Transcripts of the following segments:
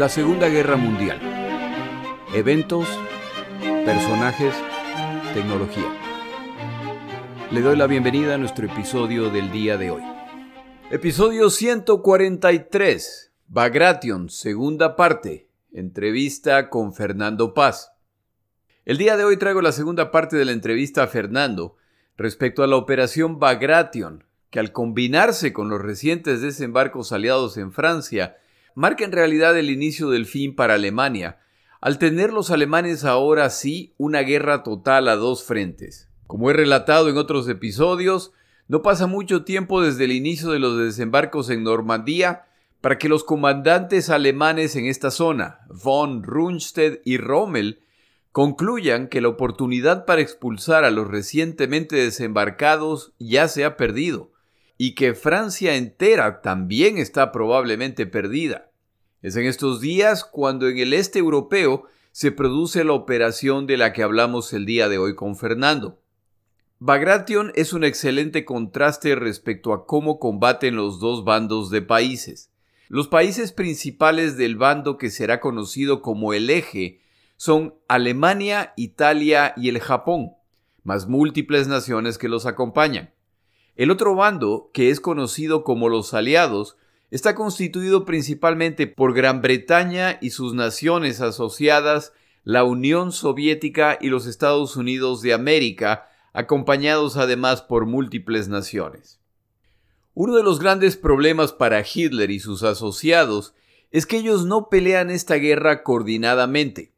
La Segunda Guerra Mundial. Eventos, personajes, tecnología. Le doy la bienvenida a nuestro episodio del día de hoy. Episodio 143. Bagration, segunda parte. Entrevista con Fernando Paz. El día de hoy traigo la segunda parte de la entrevista a Fernando respecto a la operación Bagration, que al combinarse con los recientes desembarcos aliados en Francia, marca en realidad el inicio del fin para Alemania, al tener los alemanes ahora sí una guerra total a dos frentes. Como he relatado en otros episodios, no pasa mucho tiempo desde el inicio de los desembarcos en Normandía para que los comandantes alemanes en esta zona, von Rundstedt y Rommel, concluyan que la oportunidad para expulsar a los recientemente desembarcados ya se ha perdido, y que Francia entera también está probablemente perdida. Es en estos días cuando en el este europeo se produce la operación de la que hablamos el día de hoy con Fernando. Bagration es un excelente contraste respecto a cómo combaten los dos bandos de países. Los países principales del bando que será conocido como el eje son Alemania, Italia y el Japón, más múltiples naciones que los acompañan. El otro bando, que es conocido como los aliados, está constituido principalmente por Gran Bretaña y sus naciones asociadas, la Unión Soviética y los Estados Unidos de América, acompañados además por múltiples naciones. Uno de los grandes problemas para Hitler y sus asociados es que ellos no pelean esta guerra coordinadamente.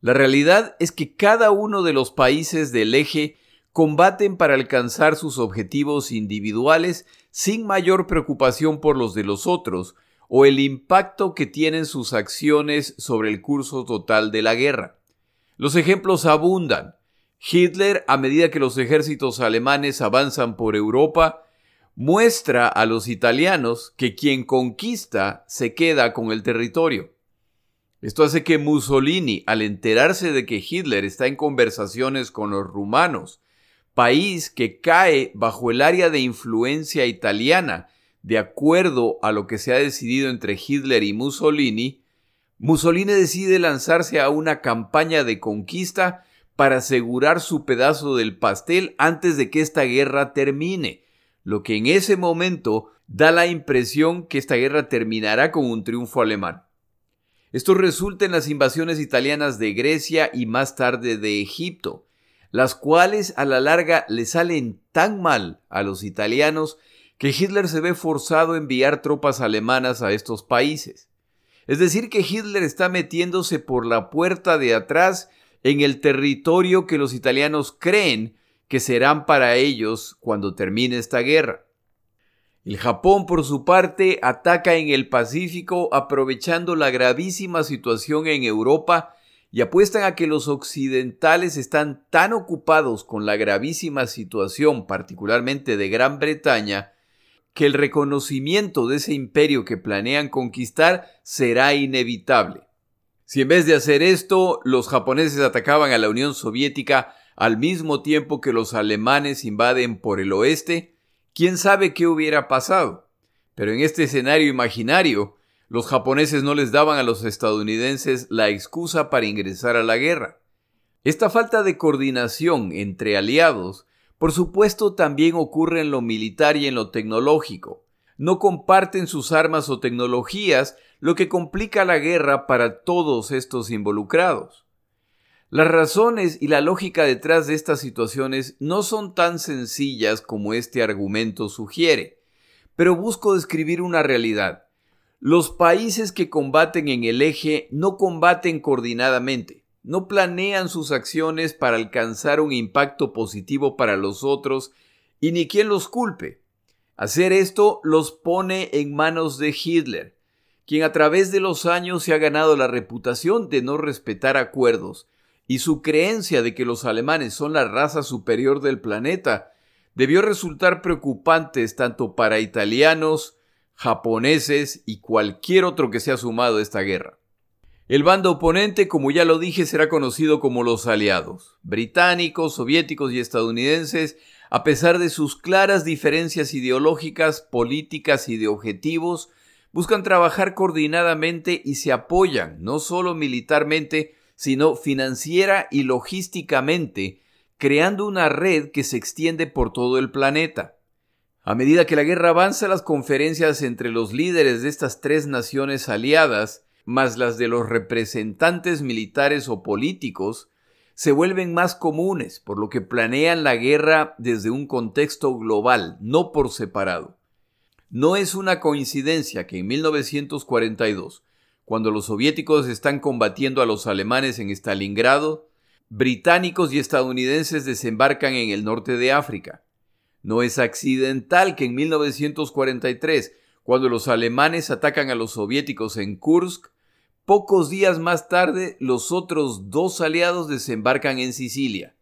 La realidad es que cada uno de los países del eje combaten para alcanzar sus objetivos individuales sin mayor preocupación por los de los otros o el impacto que tienen sus acciones sobre el curso total de la guerra. Los ejemplos abundan. Hitler, a medida que los ejércitos alemanes avanzan por Europa, muestra a los italianos que quien conquista se queda con el territorio. Esto hace que Mussolini, al enterarse de que Hitler está en conversaciones con los rumanos país que cae bajo el área de influencia italiana, de acuerdo a lo que se ha decidido entre Hitler y Mussolini, Mussolini decide lanzarse a una campaña de conquista para asegurar su pedazo del pastel antes de que esta guerra termine, lo que en ese momento da la impresión que esta guerra terminará con un triunfo alemán. Esto resulta en las invasiones italianas de Grecia y más tarde de Egipto, las cuales a la larga le salen tan mal a los italianos que Hitler se ve forzado a enviar tropas alemanas a estos países. Es decir, que Hitler está metiéndose por la puerta de atrás en el territorio que los italianos creen que serán para ellos cuando termine esta guerra. El Japón, por su parte, ataca en el Pacífico aprovechando la gravísima situación en Europa y apuestan a que los occidentales están tan ocupados con la gravísima situación, particularmente de Gran Bretaña, que el reconocimiento de ese imperio que planean conquistar será inevitable. Si en vez de hacer esto, los japoneses atacaban a la Unión Soviética al mismo tiempo que los alemanes invaden por el oeste, quién sabe qué hubiera pasado. Pero en este escenario imaginario, los japoneses no les daban a los estadounidenses la excusa para ingresar a la guerra. Esta falta de coordinación entre aliados, por supuesto, también ocurre en lo militar y en lo tecnológico. No comparten sus armas o tecnologías, lo que complica la guerra para todos estos involucrados. Las razones y la lógica detrás de estas situaciones no son tan sencillas como este argumento sugiere, pero busco describir una realidad. Los países que combaten en el eje no combaten coordinadamente, no planean sus acciones para alcanzar un impacto positivo para los otros y ni quien los culpe. Hacer esto los pone en manos de Hitler, quien a través de los años se ha ganado la reputación de no respetar acuerdos, y su creencia de que los alemanes son la raza superior del planeta debió resultar preocupantes tanto para italianos, japoneses y cualquier otro que se ha sumado a esta guerra. El bando oponente, como ya lo dije, será conocido como los aliados. Británicos, soviéticos y estadounidenses, a pesar de sus claras diferencias ideológicas, políticas y de objetivos, buscan trabajar coordinadamente y se apoyan, no solo militarmente, sino financiera y logísticamente, creando una red que se extiende por todo el planeta. A medida que la guerra avanza, las conferencias entre los líderes de estas tres naciones aliadas, más las de los representantes militares o políticos, se vuelven más comunes, por lo que planean la guerra desde un contexto global, no por separado. No es una coincidencia que en 1942, cuando los soviéticos están combatiendo a los alemanes en Stalingrado, británicos y estadounidenses desembarcan en el norte de África. No es accidental que en 1943, cuando los alemanes atacan a los soviéticos en Kursk, Pocos días más tarde, los otros dos aliados desembarcan en Sicilia.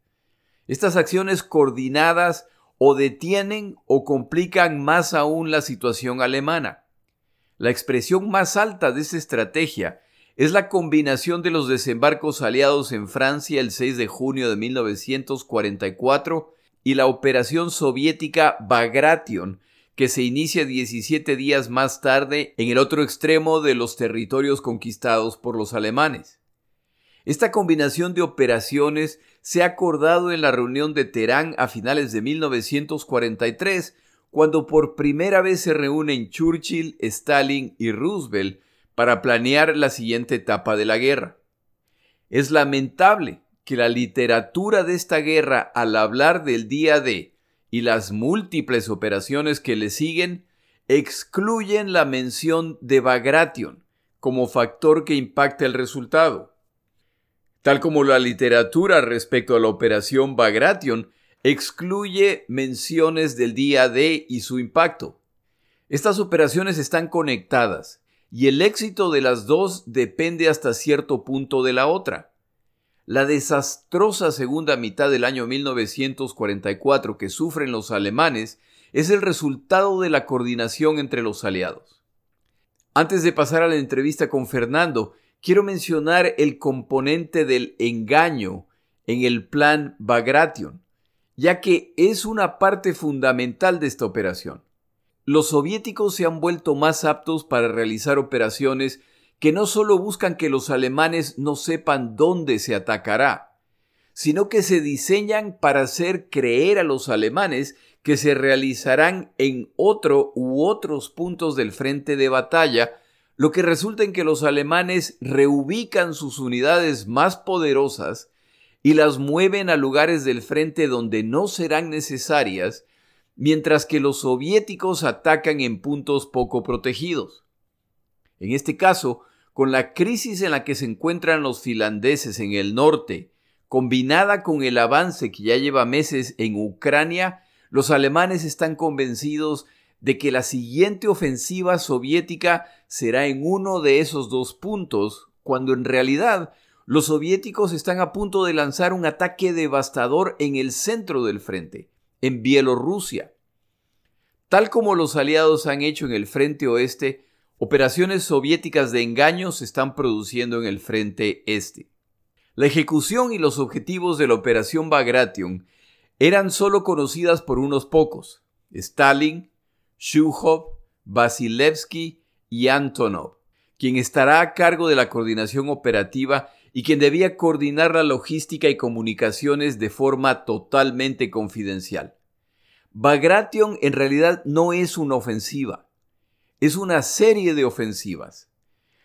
Estas acciones coordinadas o detienen o complican más aún la situación alemana. La expresión más alta de esta estrategia es la combinación de los desembarcos aliados en Francia el 6 de junio de 1944 y la operación soviética Bagration que se inicia 17 días más tarde en el otro extremo de los territorios conquistados por los alemanes. Esta combinación de operaciones se ha acordado en la reunión de Teherán a finales de 1943, cuando por primera vez se reúnen Churchill, Stalin y Roosevelt para planear la siguiente etapa de la guerra. Es lamentable que la literatura de esta guerra, al hablar del día de y las múltiples operaciones que le siguen excluyen la mención de Bagration como factor que impacta el resultado. Tal como la literatura respecto a la operación Bagration excluye menciones del día D y su impacto. Estas operaciones están conectadas y el éxito de las dos depende hasta cierto punto de la otra. La desastrosa segunda mitad del año 1944 que sufren los alemanes es el resultado de la coordinación entre los aliados. Antes de pasar a la entrevista con Fernando, quiero mencionar el componente del engaño en el plan Bagration, ya que es una parte fundamental de esta operación. Los soviéticos se han vuelto más aptos para realizar operaciones que no solo buscan que los alemanes no sepan dónde se atacará, sino que se diseñan para hacer creer a los alemanes que se realizarán en otro u otros puntos del frente de batalla, lo que resulta en que los alemanes reubican sus unidades más poderosas y las mueven a lugares del frente donde no serán necesarias, mientras que los soviéticos atacan en puntos poco protegidos. En este caso, con la crisis en la que se encuentran los finlandeses en el norte, combinada con el avance que ya lleva meses en Ucrania, los alemanes están convencidos de que la siguiente ofensiva soviética será en uno de esos dos puntos, cuando en realidad los soviéticos están a punto de lanzar un ataque devastador en el centro del frente, en Bielorrusia. Tal como los aliados han hecho en el frente oeste, Operaciones soviéticas de engaño se están produciendo en el frente este. La ejecución y los objetivos de la operación Bagration eran solo conocidas por unos pocos, Stalin, Shukhov, Vasilevsky y Antonov, quien estará a cargo de la coordinación operativa y quien debía coordinar la logística y comunicaciones de forma totalmente confidencial. Bagration en realidad no es una ofensiva, es una serie de ofensivas.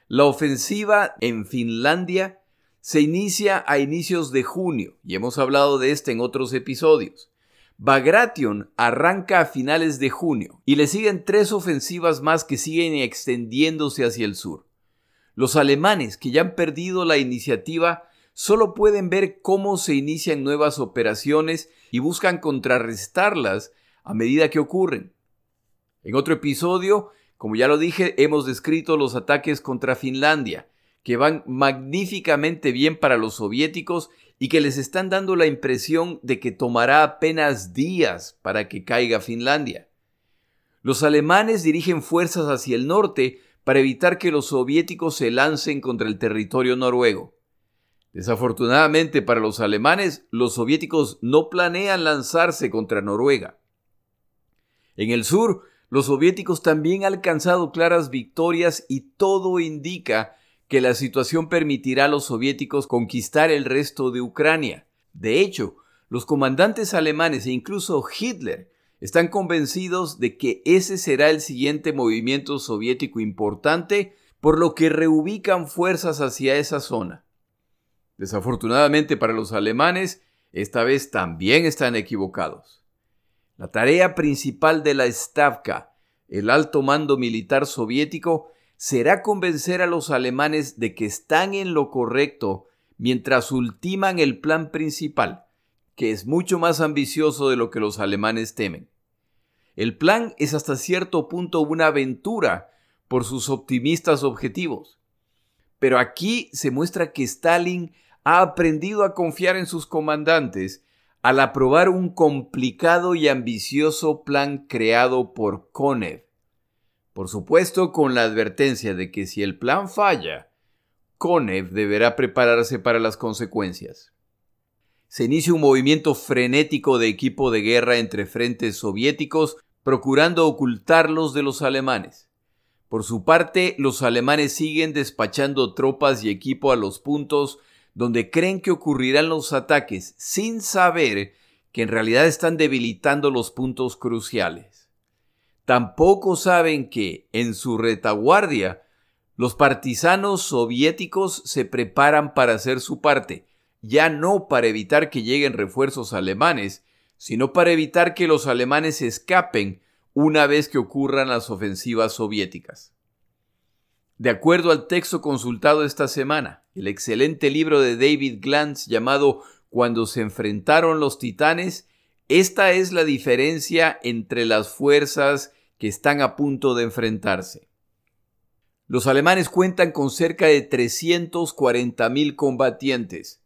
La ofensiva en Finlandia se inicia a inicios de junio, y hemos hablado de este en otros episodios. Bagration arranca a finales de junio y le siguen tres ofensivas más que siguen extendiéndose hacia el sur. Los alemanes, que ya han perdido la iniciativa, solo pueden ver cómo se inician nuevas operaciones y buscan contrarrestarlas a medida que ocurren. En otro episodio como ya lo dije, hemos descrito los ataques contra Finlandia, que van magníficamente bien para los soviéticos y que les están dando la impresión de que tomará apenas días para que caiga Finlandia. Los alemanes dirigen fuerzas hacia el norte para evitar que los soviéticos se lancen contra el territorio noruego. Desafortunadamente para los alemanes, los soviéticos no planean lanzarse contra Noruega. En el sur, Los soviéticos también han alcanzado claras victorias y todo indica que la situación permitirá a los soviéticos conquistar el resto de Ucrania. De hecho, los comandantes alemanes e incluso Hitler están convencidos de que ese será el siguiente movimiento soviético importante, por lo que reubican fuerzas hacia esa zona. Desafortunadamente para los alemanes, esta vez también están equivocados. La tarea principal de la Stavka, el alto mando militar soviético, será convencer a los alemanes de que están en lo correcto mientras ultiman el plan principal, que es mucho más ambicioso de lo que los alemanes temen. El plan es hasta cierto punto una aventura por sus optimistas objetivos. Pero aquí se muestra que Stalin ha aprendido a confiar en sus comandantes al aprobar un complicado y ambicioso plan creado por Konev. Por supuesto, con la advertencia de que si el plan falla, Konev deberá prepararse para las consecuencias. Se inicia un movimiento frenético de equipo de guerra entre frentes soviéticos, procurando ocultarlos de los alemanes. Por su parte, los alemanes siguen despachando tropas y equipo a los puntos donde creen que ocurrirán los ataques sin saber que en realidad están debilitando los puntos cruciales. Tampoco saben que, en su retaguardia, los partisanos soviéticos se preparan para hacer su parte, ya no para evitar que lleguen refuerzos alemanes, sino para evitar que los alemanes escapen una vez que ocurran las ofensivas soviéticas. De acuerdo al texto consultado esta semana, el excelente libro de David Glantz llamado Cuando se enfrentaron los titanes, esta es la diferencia entre las fuerzas que están a punto de enfrentarse. Los alemanes cuentan con cerca de 340.000 combatientes,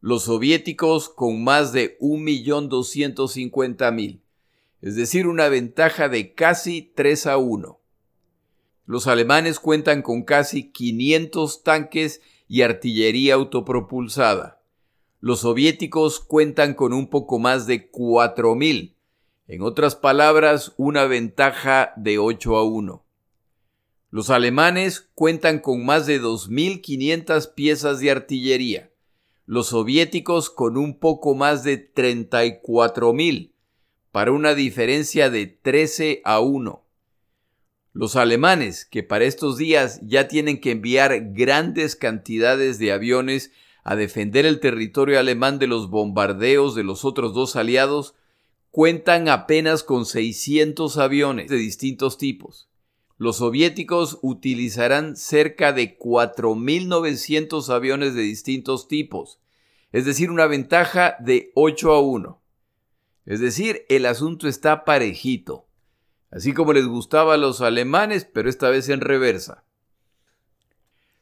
los soviéticos con más de 1.250.000, es decir, una ventaja de casi 3 a 1. Los alemanes cuentan con casi 500 tanques y artillería autopropulsada. Los soviéticos cuentan con un poco más de 4.000. En otras palabras, una ventaja de 8 a 1. Los alemanes cuentan con más de 2.500 piezas de artillería. Los soviéticos con un poco más de 34.000, para una diferencia de 13 a 1. Los alemanes, que para estos días ya tienen que enviar grandes cantidades de aviones a defender el territorio alemán de los bombardeos de los otros dos aliados, cuentan apenas con 600 aviones de distintos tipos. Los soviéticos utilizarán cerca de 4.900 aviones de distintos tipos, es decir, una ventaja de 8 a 1. Es decir, el asunto está parejito así como les gustaba a los alemanes, pero esta vez en reversa.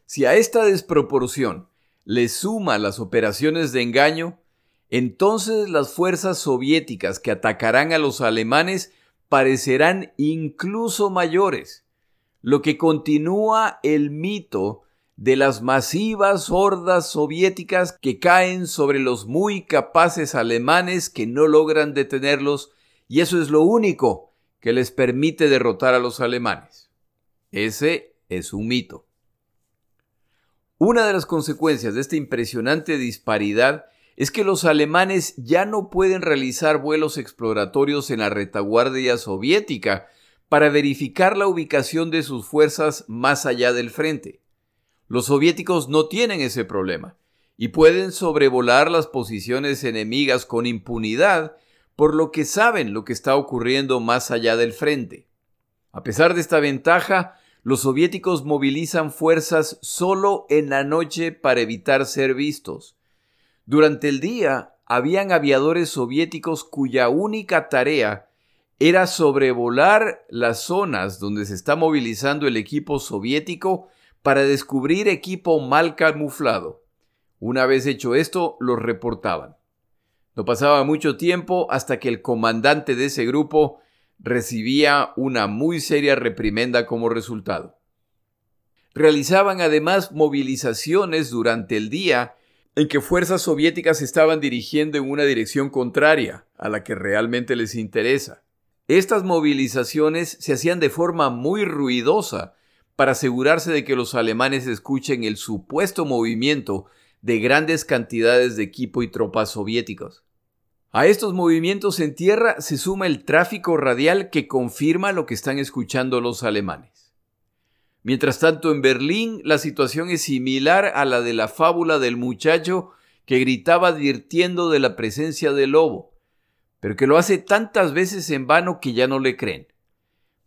Si a esta desproporción le suma las operaciones de engaño, entonces las fuerzas soviéticas que atacarán a los alemanes parecerán incluso mayores, lo que continúa el mito de las masivas hordas soviéticas que caen sobre los muy capaces alemanes que no logran detenerlos, y eso es lo único que les permite derrotar a los alemanes. Ese es un mito. Una de las consecuencias de esta impresionante disparidad es que los alemanes ya no pueden realizar vuelos exploratorios en la retaguardia soviética para verificar la ubicación de sus fuerzas más allá del frente. Los soviéticos no tienen ese problema y pueden sobrevolar las posiciones enemigas con impunidad por lo que saben lo que está ocurriendo más allá del frente. A pesar de esta ventaja, los soviéticos movilizan fuerzas solo en la noche para evitar ser vistos. Durante el día habían aviadores soviéticos cuya única tarea era sobrevolar las zonas donde se está movilizando el equipo soviético para descubrir equipo mal camuflado. Una vez hecho esto, los reportaban. No pasaba mucho tiempo hasta que el comandante de ese grupo recibía una muy seria reprimenda como resultado. Realizaban además movilizaciones durante el día en que fuerzas soviéticas estaban dirigiendo en una dirección contraria a la que realmente les interesa. Estas movilizaciones se hacían de forma muy ruidosa para asegurarse de que los alemanes escuchen el supuesto movimiento de grandes cantidades de equipo y tropas soviéticos. A estos movimientos en tierra se suma el tráfico radial que confirma lo que están escuchando los alemanes. Mientras tanto, en Berlín la situación es similar a la de la fábula del muchacho que gritaba advirtiendo de la presencia del lobo, pero que lo hace tantas veces en vano que ya no le creen.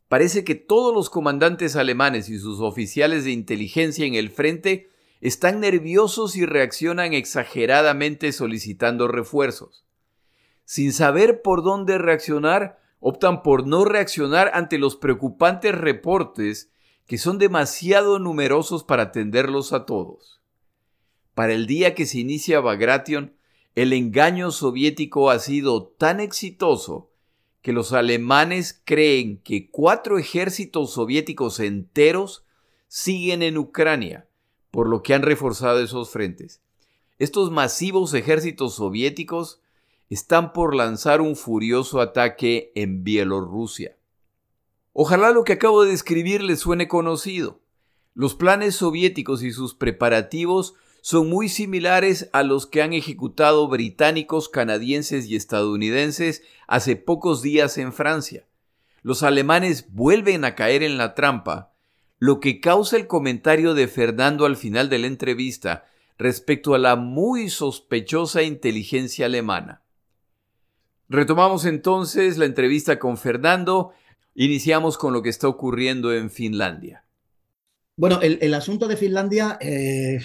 Parece que todos los comandantes alemanes y sus oficiales de inteligencia en el frente están nerviosos y reaccionan exageradamente solicitando refuerzos. Sin saber por dónde reaccionar, optan por no reaccionar ante los preocupantes reportes que son demasiado numerosos para atenderlos a todos. Para el día que se inicia Bagration, el engaño soviético ha sido tan exitoso que los alemanes creen que cuatro ejércitos soviéticos enteros siguen en Ucrania, por lo que han reforzado esos frentes. Estos masivos ejércitos soviéticos están por lanzar un furioso ataque en Bielorrusia. Ojalá lo que acabo de describir les suene conocido. Los planes soviéticos y sus preparativos son muy similares a los que han ejecutado británicos, canadienses y estadounidenses hace pocos días en Francia. Los alemanes vuelven a caer en la trampa, lo que causa el comentario de Fernando al final de la entrevista respecto a la muy sospechosa inteligencia alemana. Retomamos entonces la entrevista con Fernando. Iniciamos con lo que está ocurriendo en Finlandia. Bueno, el, asunto de Finlandia eh,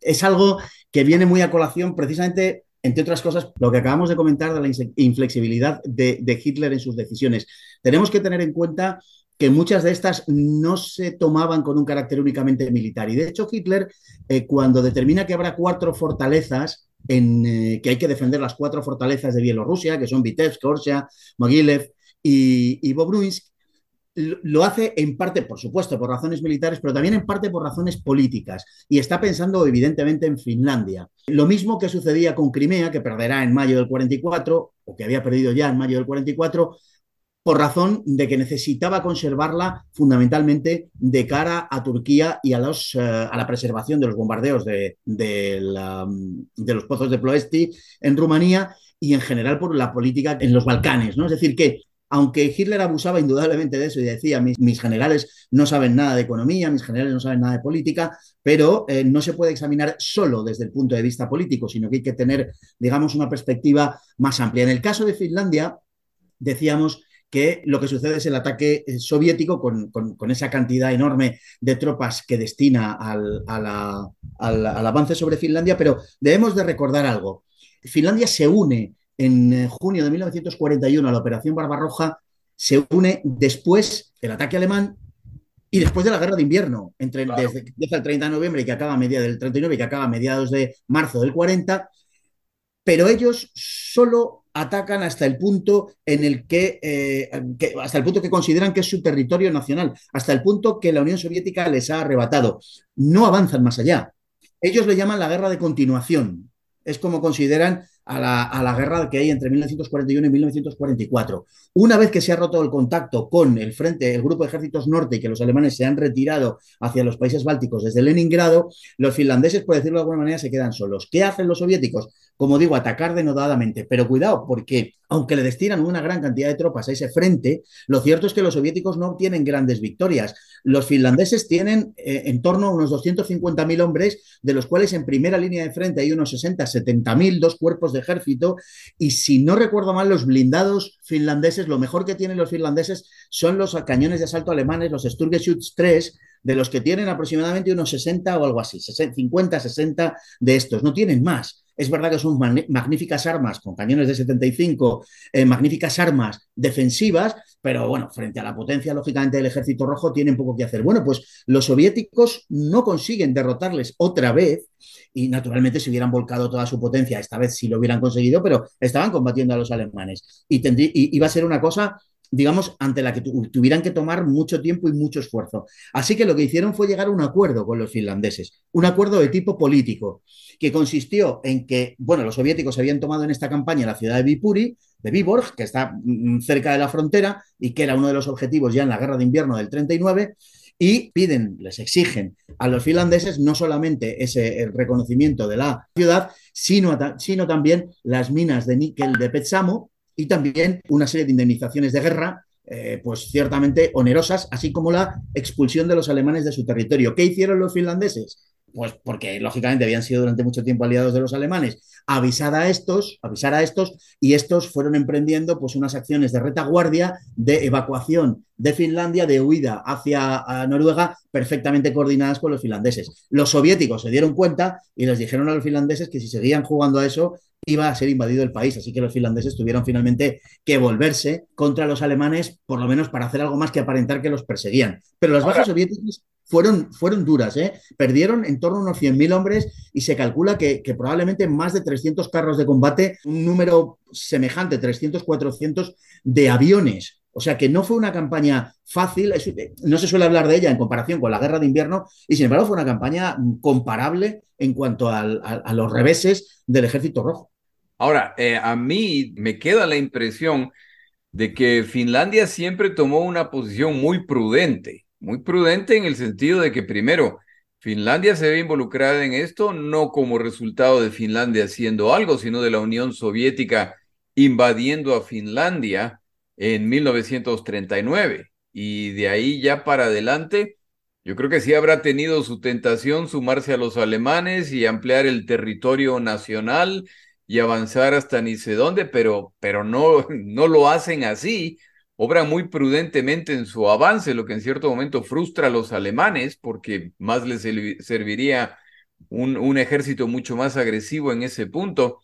es algo que viene muy a colación precisamente, entre otras cosas, lo que acabamos de comentar de la inflexibilidad de, Hitler en sus decisiones. Tenemos que tener en cuenta que muchas de estas no se tomaban con un carácter únicamente militar. Y de hecho, Hitler, eh, cuando determina que habrá cuatro fortalezas, en, eh, que hay que defender las cuatro fortalezas de Bielorrusia, que son Vitebsk, Korsia, Mogilev y, y lo hace en parte, por supuesto, por razones militares, pero también en parte por razones políticas. Y está pensando, evidentemente, en Finlandia. Lo mismo que sucedía con Crimea, que perderá en mayo del 44, o que había perdido ya en mayo del 44, por razón de que necesitaba conservarla fundamentalmente de cara a Turquía y a, los, eh, a la preservación de los bombardeos de, de, de los pozos de Ploesti en Rumanía y en general por la política en los Balcanes. ¿no? Es decir, que aunque Hitler abusaba indudablemente de eso y decía, mis, generales no saben nada de economía, mis generales no saben nada de política, pero eh, no se puede examinar solo desde el punto de vista político, sino que hay que tener, digamos, una perspectiva más amplia. En el caso de Finlandia, decíamos que lo que sucede es el ataque eh, soviético con, esa cantidad enorme de tropas que destina al, al avance sobre Finlandia, pero debemos de recordar algo. Finlandia se une en eh, junio de 1941 a la Operación Barbarroja se une después del ataque alemán y después de la guerra de invierno, entre desde, el 30 de noviembre que acaba a mediados del 39 y que acaba a mediados de marzo del 40, pero ellos solo atacan hasta el punto en el que, eh, que, hasta el punto que consideran que es su territorio nacional, hasta el punto que la Unión Soviética les ha arrebatado. No avanzan más allá. Ellos le llaman la guerra de continuación. Es como consideran a la, guerra que hay entre 1941 y 1944. Una vez que se ha roto el contacto con el frente, el grupo de ejércitos norte y que los alemanes se han retirado hacia los países bálticos desde Leningrado, los finlandeses, por decirlo de alguna manera, se quedan solos. ¿Qué hacen los soviéticos? Como digo, atacar denodadamente. Pero cuidado, porque aunque le destinan una gran cantidad de tropas a ese frente, lo cierto es que los soviéticos no obtienen grandes victorias. Los finlandeses tienen eh, en torno a unos 250.000 hombres, de los cuales en primera línea de frente hay unos 60, 70.000, dos cuerpos de ejército. Y si no recuerdo mal, los blindados finlandeses, lo mejor que tienen los finlandeses son los cañones de asalto alemanes, los Sturgeschütz 3, de los que tienen aproximadamente unos 60 o algo así, 50, 60 de estos, no tienen más. Es verdad que son magníficas armas con cañones de 75, eh, magníficas armas defensivas, pero bueno, frente a la potencia, lógicamente, del ejército rojo, tienen poco que hacer. Bueno, pues los soviéticos no consiguen derrotarles otra vez y naturalmente se hubieran volcado toda su potencia, esta vez sí lo hubieran conseguido, pero estaban combatiendo a los alemanes. Y, y iba a ser una cosa digamos, ante la que tuvieran que tomar mucho tiempo y mucho esfuerzo. Así que lo que hicieron fue llegar a un acuerdo con los finlandeses, un acuerdo de tipo político, que consistió en que, bueno, los soviéticos habían tomado en esta campaña la ciudad de Viipuri, de Viborg, que está mm, cerca de la frontera y que era uno de los objetivos ya en la guerra de invierno del 39, y piden, les exigen a los finlandeses no solamente ese reconocimiento de la ciudad, sino, sino también las minas de níquel de Petsamo y también una serie de indemnizaciones de guerra eh, pues ciertamente onerosas, así como la expulsión de los alemanes de su territorio. ¿Qué hicieron los finlandeses? Pues porque lógicamente habían sido durante mucho tiempo aliados de los alemanes, avisar a estos, avisar a estos, y estos fueron emprendiendo pues unas acciones de retaguardia, de evacuación de Finlandia, de huida hacia Noruega, perfectamente coordinadas con los finlandeses. Los soviéticos se dieron cuenta y les dijeron a los finlandeses que si seguían jugando a eso, iba a ser invadido el país, así que los finlandeses tuvieron finalmente que volverse contra los alemanes, por lo menos para hacer algo más que aparentar que los perseguían. Pero las bajas soviéticas fueron, fueron duras, ¿eh? Perdieron en torno a unos 100.000 hombres y se calcula que, probablemente más de 300 carros de combate, un número semejante, 300, 400 de aviones. O sea que no fue una campaña fácil, no se suele hablar de ella en comparación con la guerra de invierno, y sin embargo fue una campaña comparable en cuanto a, a los reveses del ejército rojo. Ahora, eh, a mí me queda la impresión de que Finlandia siempre tomó una posición muy prudente muy prudente en el sentido de que primero, Finlandia se ve involucrada en esto no como resultado de Finlandia haciendo algo, sino de la Unión Soviética invadiendo a Finlandia en 1939. Y de ahí ya para adelante, yo creo que sí habrá tenido su tentación sumarse a los alemanes y ampliar el territorio nacional y avanzar hasta ni sé dónde, pero, pero no, no lo hacen así obra muy prudentemente en su avance, lo que en cierto momento frustra a los alemanes, porque más les serviría un, ejército mucho más agresivo en ese punto.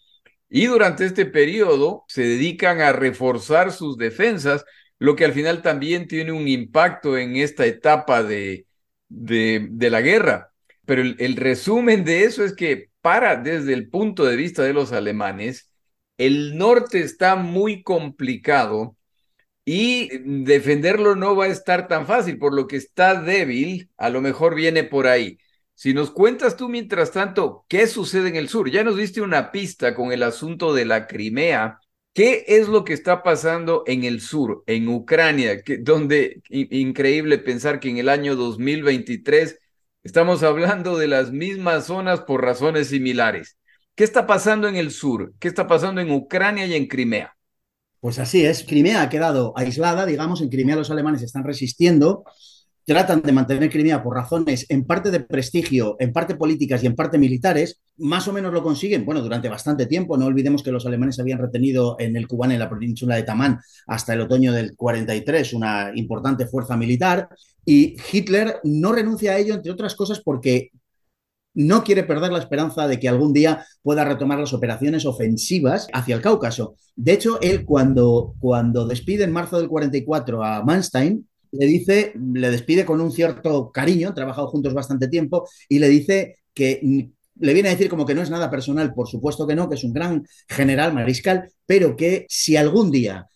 Y durante este periodo se dedican a reforzar sus defensas, lo que al final también tiene un impacto en esta etapa de, la guerra. Pero el, resumen de eso es que para, desde el punto de vista de los alemanes, el norte está muy complicado y defenderlo no va a estar tan fácil, por lo que está débil, a lo mejor viene por ahí. Si nos cuentas tú, mientras tanto, qué sucede en el sur, ya nos diste una pista con el asunto de la Crimea. ¿Qué es lo que está pasando en el sur, en Ucrania, que, donde increíble pensar que en el año 2023 estamos hablando de las mismas zonas por razones similares? ¿Qué está pasando en el sur? ¿Qué está pasando en Ucrania y en Crimea? Pues así es, Crimea ha quedado aislada, digamos, en Crimea los alemanes están resistiendo, tratan de mantener Crimea por razones en parte de prestigio, en parte políticas y en parte militares, más o menos lo consiguen, bueno, durante bastante tiempo, no olvidemos que los alemanes habían retenido en el Cubán, en la península de Tamán, hasta el otoño del 43, una importante fuerza militar, y Hitler no renuncia a ello, entre otras cosas, porque no quiere perder la esperanza de que algún día pueda retomar las operaciones ofensivas hacia el Cáucaso. De hecho, él cuando, cuando despide en marzo del 44 a Manstein, le dice, le despide con un cierto cariño, han trabajado juntos bastante tiempo, y le dice que le viene a decir como que no es nada personal, por supuesto que no, que es un gran general mariscal, pero que si algún día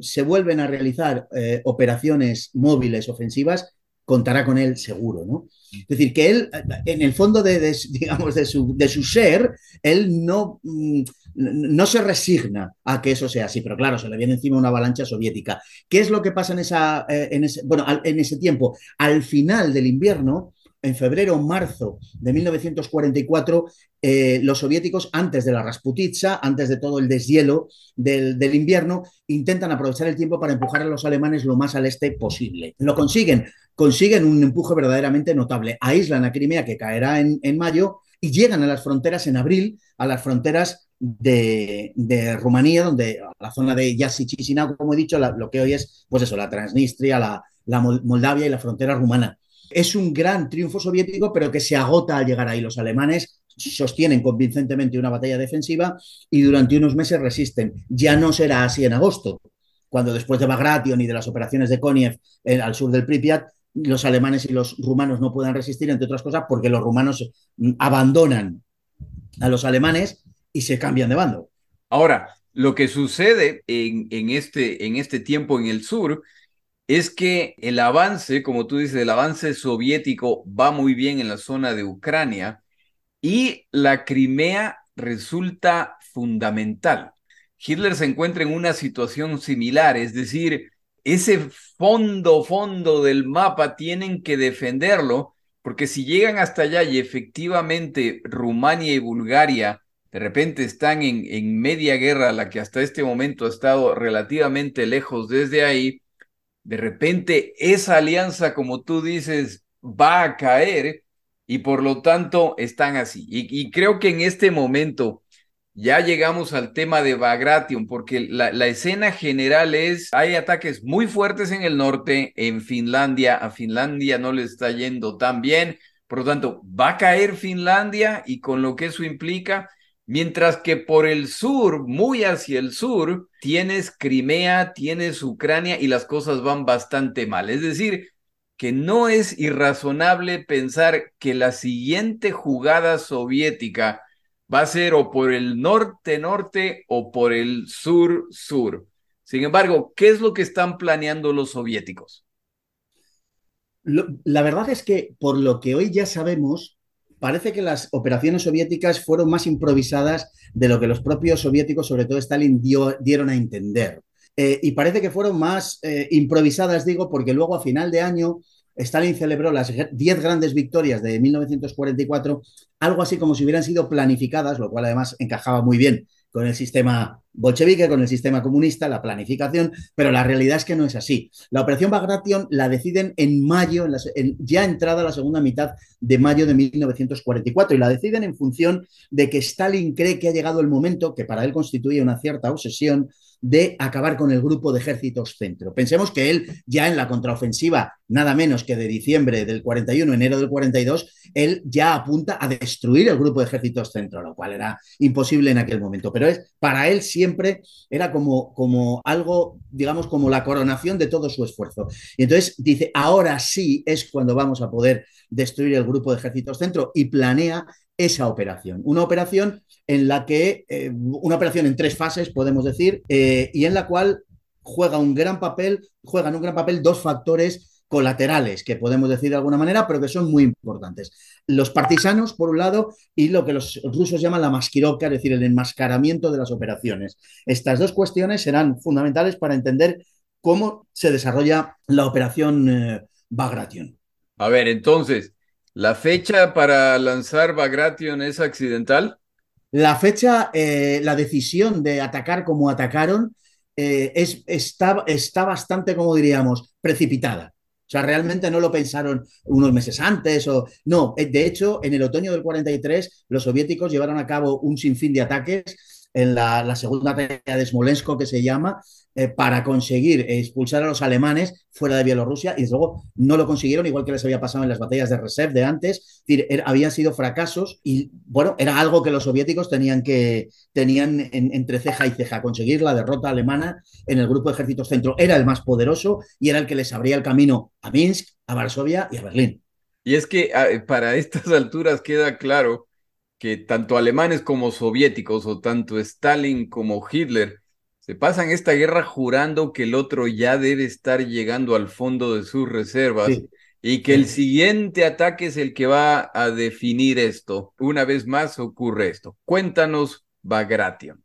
se vuelven a realizar eh, operaciones móviles ofensivas, contará con él seguro, ¿no? Es decir, que él, en el fondo de, digamos, de su, de su, ser, él no, mm, no se resigna a que eso sea así, pero claro, se le viene encima una avalancha soviética. ¿Qué es lo que pasa en, esa, eh, en, ese, bueno, en ese tiempo? Al final del invierno, en febrero o marzo de 1944, eh, los soviéticos, antes de la Rasputitsa, antes de todo el deshielo del, invierno, intentan aprovechar el tiempo para empujar a los alemanes lo más al este posible. Lo consiguen, consiguen un empuje verdaderamente notable. Aíslan a Crimea, que caerá en, mayo, y llegan a las fronteras en abril, a las fronteras de, Rumanía, donde la zona de Yassi Chisinau, como he dicho, lo que hoy es, pues eso, la Transnistria, la Moldavia y la frontera rumana. Es un gran triunfo soviético, pero que se agota al llegar ahí. Los alemanes sostienen convincentemente una batalla defensiva y durante unos meses resisten. Ya no será así en agosto, cuando después de Bagration y de las operaciones de Koniev eh, al sur del Pripyat, los alemanes y los rumanos no puedan resistir, entre otras cosas, porque los rumanos mm, abandonan a los alemanes y se cambian de bando. Ahora, lo que sucede en, este, en este tiempo en el sur es que el avance, como tú dices, el avance soviético va muy bien en la zona de Ucrania y la Crimea resulta fundamental. Hitler se encuentra en una situación similar, es decir, ese fondo, fondo del mapa tienen que defenderlo, porque si llegan hasta allá y efectivamente Rumania y Bulgaria de repente están en, en media guerra, la que hasta este momento ha estado relativamente lejos desde ahí, de repente esa alianza, como tú dices, va a caer y por lo tanto están así. Y, creo que en este momento ya llegamos al tema de Bagration, porque la, la, escena general es, hay ataques muy fuertes en el norte, en Finlandia, a Finlandia no le está yendo tan bien, por lo tanto, va a caer Finlandia y con lo que eso implica, Mientras que por el sur, muy hacia el sur, tienes Crimea, tienes Ucrania y las cosas van bastante mal. Es decir, que no es irrazonable pensar que la siguiente jugada soviética va a ser o por el norte-norte o por el sur-sur. Sin embargo, ¿qué es lo que están planeando los soviéticos? la verdad es que por lo que hoy ya sabemos, parece que las operaciones soviéticas fueron más improvisadas de lo que los propios soviéticos, sobre todo Stalin, dieron a entender. Eh, y parece que fueron más eh, improvisadas, digo, porque luego a final de año Stalin celebró las 10 grandes victorias de 1944, algo así como si hubieran sido planificadas, lo cual además encajaba muy bien con el sistema bolchevique, con el sistema comunista, la planificación, pero la realidad es que no es así. La operación Bagration la deciden en mayo, en ya entrada la segunda mitad de mayo de 1944, y la deciden en función de que Stalin cree que ha llegado el momento, que para él constituye una cierta obsesión, de acabar con el grupo de ejércitos centro. Pensemos que él ya en la contraofensiva, nada menos que de diciembre del 41, enero del 42, él ya apunta a destruir el grupo de ejércitos centro, lo cual era imposible en aquel momento. Pero es, para él siempre era como, como algo, digamos, como la coronación de todo su esfuerzo. Y entonces dice, ahora sí es cuando vamos a poder destruir el grupo de ejércitos centro y planea esa operación. Una operación en la que, eh, una operación en tres fases, podemos decir, eh, y en la cual juega un gran papel, juegan un gran papel dos factores colaterales, que podemos decir de alguna manera, pero que son muy importantes. Los partisanos, por un lado, y lo que los rusos llaman la maskirovka, es decir, el enmascaramiento de las operaciones. Estas dos cuestiones serán fundamentales para entender cómo se desarrolla la operación eh, Bagration. A ver, entonces, ¿la fecha para lanzar Bagration es accidental? La fecha, eh, la decisión de atacar como atacaron eh, es, está, está bastante, como diríamos, precipitada. Sea, realmente no lo pensaron unos meses antes o no. Eh, de hecho, en el otoño del 43, los soviéticos llevaron a cabo un sinfín de ataques en la, la segunda batalla de Smolensk, que se llama, eh, para conseguir expulsar a los alemanes fuera de Bielorrusia y luego no lo consiguieron, igual que les había pasado en las batallas de Reserve de antes. Habían sido fracasos y bueno, era algo que los soviéticos tenían que tenían entre ceja y ceja conseguir la derrota alemana en el grupo de ejércitos centro. Era el más poderoso y era el que les abría el camino a Minsk, a Varsovia y a Berlín. Y es que ah, para estas alturas queda claro que tanto alemanes como soviéticos o tanto Stalin como Hitler se pasan esta guerra jurando que el otro ya debe estar llegando al fondo de sus reservas y que el siguiente ataque es el que va a definir esto. Una vez más ocurre esto. Cuéntanos Bagration.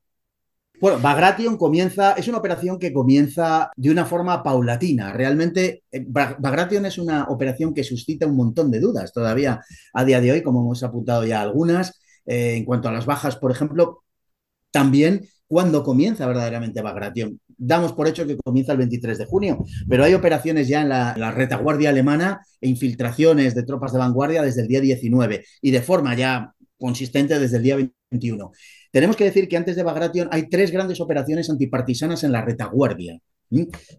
Bueno, Bagration comienza, es una operación que comienza de una forma paulatina. Realmente, eh, Bagration es una operación que suscita un montón de dudas todavía a día de hoy, como hemos apuntado ya algunas. Eh, en cuanto a las bajas, por ejemplo, también cuándo comienza verdaderamente Bagration. Damos por hecho que comienza el 23 de junio, pero hay operaciones ya en la, retaguardia alemana e infiltraciones de tropas de vanguardia desde el día 19 y de forma ya consistente desde el día 21. Tenemos que decir que antes de Bagration hay tres grandes operaciones antipartisanas en la retaguardia.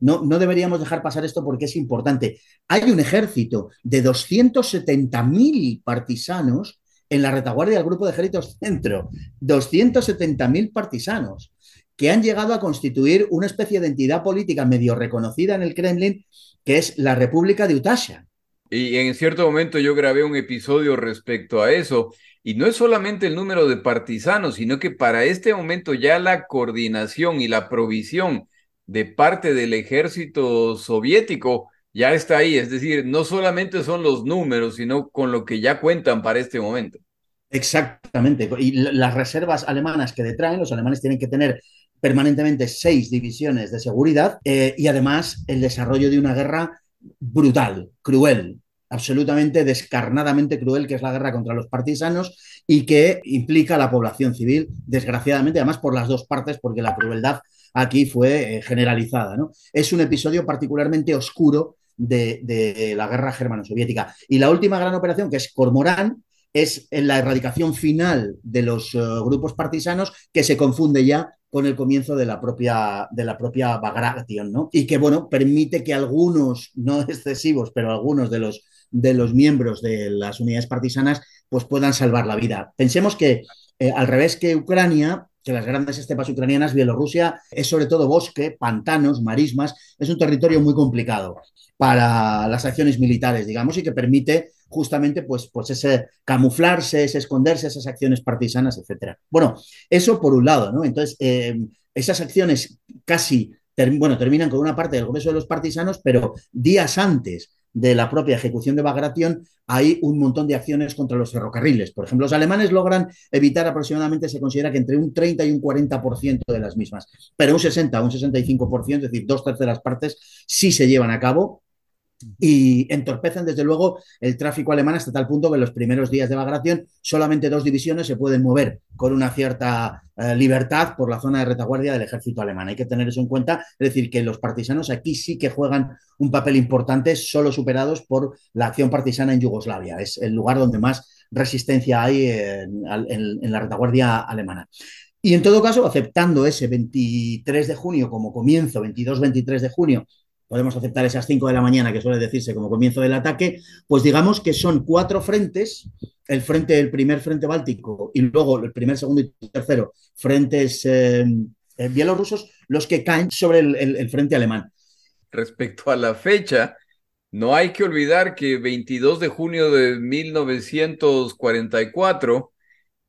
No, no, deberíamos dejar pasar esto porque es importante. Hay un ejército de 270.000 partisanos en la retaguardia del grupo de ejércitos centro, 270.000 partisanos que han llegado a constituir una especie de entidad política medio reconocida en el Kremlin, que es la República de Utasha. Y en cierto momento yo grabé un episodio respecto a eso, y no es solamente el número de partisanos, sino que para este momento ya la coordinación y la provisión de parte del ejército soviético ya está ahí. Es decir, no solamente son los números, sino con lo que ya cuentan para este momento. Exactamente. Y las reservas alemanas que detraen, los alemanes tienen que tener permanentemente seis divisiones de seguridad eh, y además el desarrollo de una guerra brutal, cruel, absolutamente descarnadamente cruel, que es la guerra contra los partisanos y que implica a la población civil, desgraciadamente, además por las dos partes, porque la crueldad aquí fue eh, generalizada. ¿no? Es un episodio particularmente oscuro de, la guerra germano-soviética. Y la última gran operación, que es Cormorán, es en la erradicación final de los uh, grupos partisanos que se confunde ya con el comienzo de la propia, de la propia Bagration, ¿no? Y que, bueno, permite que algunos, no excesivos, pero algunos de los, de los miembros de las unidades partisanas, pues puedan salvar la vida. Pensemos que, eh, al revés que Ucrania, que las grandes estepas ucranianas, Bielorrusia es sobre todo bosque, pantanos, marismas, es un territorio muy complicado para las acciones militares, digamos, y que permite justamente pues, pues ese camuflarse, ese esconderse, esas acciones partisanas, etcétera. Bueno, eso por un lado, ¿no? Entonces, eh, esas acciones casi, ter bueno, terminan con una parte del grueso de los partisanos, pero días antes de la propia ejecución de Bagration, hay un montón de acciones contra los ferrocarriles. Por ejemplo, los alemanes logran evitar aproximadamente, se considera que entre un 30 y un 40% de las mismas, pero un 60 o un 65%, es decir, dos terceras partes, sí se llevan a cabo y entorpecen desde luego el tráfico alemán hasta tal punto que en los primeros días de Bagration solamente dos divisiones se pueden mover con una cierta eh, libertad por la zona de retaguardia del ejército alemán. Hay que tener eso en cuenta, es decir, que los partisanos aquí sí que juegan un papel importante, solo superados por la acción partisana en Yugoslavia. Es el lugar donde más resistencia hay en, en, en la retaguardia alemana. Y en todo caso, aceptando ese 23 de junio como comienzo, 22-23 de junio podemos aceptar esas 5 de la mañana que suele decirse como comienzo del ataque, pues digamos que son cuatro frentes, el frente, el primer frente báltico y luego el primer, segundo y tercero frentes eh, eh, bielorrusos, los que caen sobre el, frente alemán. Respecto a la fecha, no hay que olvidar que 22 de junio de 1944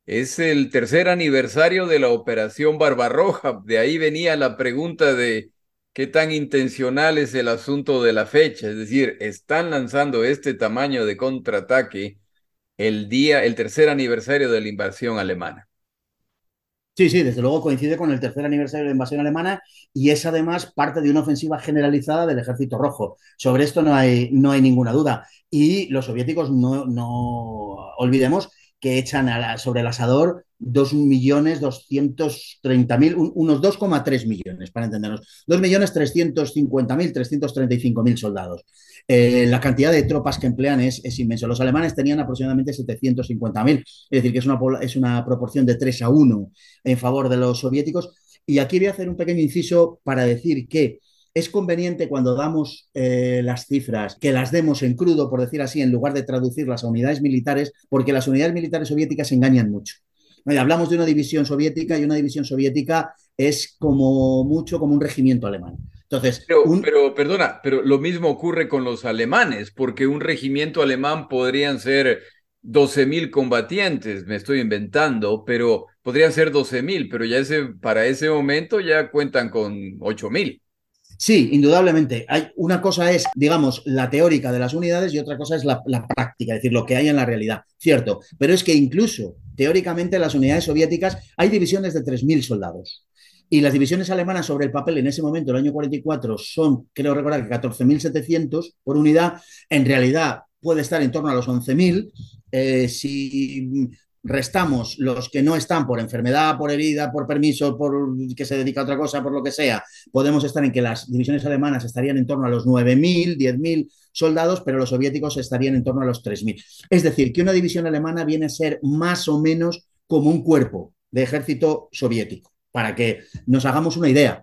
es el tercer aniversario de la Operación Barbarroja. De ahí venía la pregunta de qué tan intencional es el asunto de la fecha. Es decir, están lanzando este tamaño de contraataque el día, el tercer aniversario de la invasión alemana. Sí, sí, desde luego coincide con el tercer aniversario de la invasión alemana y es además parte de una ofensiva generalizada del Ejército Rojo. sobre esto no hay, no hay ninguna duda. Y los soviéticos, no, no olvidemos que echan sobre el asador 2.230.000, unos 2,3 millones, para entendernos. 2.350.000, 335.000 soldados. Eh, la cantidad de tropas que emplean es, es inmenso. Los alemanes tenían aproximadamente 750.000, es decir, que es una, es una proporción de 3 a 1 en favor de los soviéticos. Y aquí voy a hacer un pequeño inciso para decir que es conveniente cuando damos eh, las cifras que las demos en crudo, por decir así, en lugar de traducirlas a unidades militares, porque las unidades militares soviéticas engañan mucho. Hablamos de una división soviética y una división soviética es como mucho como un regimiento alemán. Entonces, pero, un... pero, perdona, pero lo mismo ocurre con los alemanes, porque un regimiento alemán podrían ser 12.000 combatientes, me estoy inventando, pero podrían ser 12.000, pero ya ese, para ese momento ya cuentan con 8.000. Sí, indudablemente. Hay, una cosa es, digamos, la teórica de las unidades y otra cosa es la, práctica, es decir, lo que hay en la realidad. Cierto, pero es que incluso teóricamente en las unidades soviéticas hay divisiones de 3.000 soldados. Y las divisiones alemanas sobre el papel en ese momento, el año 44, son, creo recordar, que 14.700 por unidad. En realidad puede estar en torno a los 11.000. Eh, si restamos los que no están por enfermedad, por herida, por permiso, por que se dedica a otra cosa, por lo que sea, podemos estar en que las divisiones alemanas estarían en torno a los 9.000, 10.000 soldados, pero los soviéticos estarían en torno a los 3.000. Es decir, que una división alemana viene a ser más o menos como un cuerpo de ejército soviético, para que nos hagamos una idea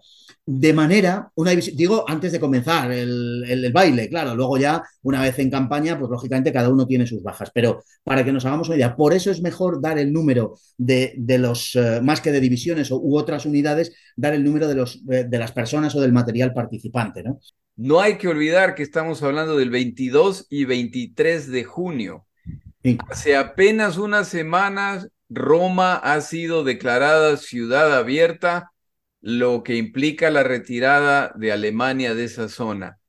de manera, una digo, antes de comenzar el, el, el, baile, claro, luego ya, una vez en campaña, pues lógicamente cada uno tiene sus bajas, pero para que nos hagamos una idea, por eso es mejor dar el número de, de los, uh, más que de divisiones u, u, otras unidades, dar el número de, los, de las personas o del material participante, ¿no? No hay que olvidar que estamos hablando del 22 y 23 de junio. Sí. Hace apenas unas semanas, Roma ha sido declarada ciudad abierta lo que implica la retirada de Alemania de esa zona.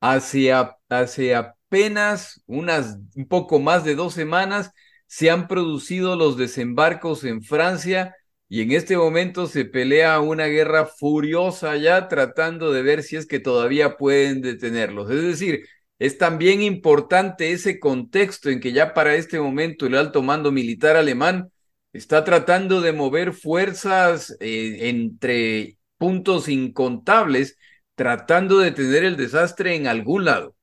Hace, hace apenas unas, un poco más de dos semanas se han producido los desembarcos en Francia y en este momento se pelea una guerra furiosa ya tratando de ver si es que todavía pueden detenerlos. Es decir, es también importante ese contexto en que ya para este momento el alto mando militar alemán está tratando de mover fuerzas eh, entre puntos incontables, tratando de detener el desastre en algún lado.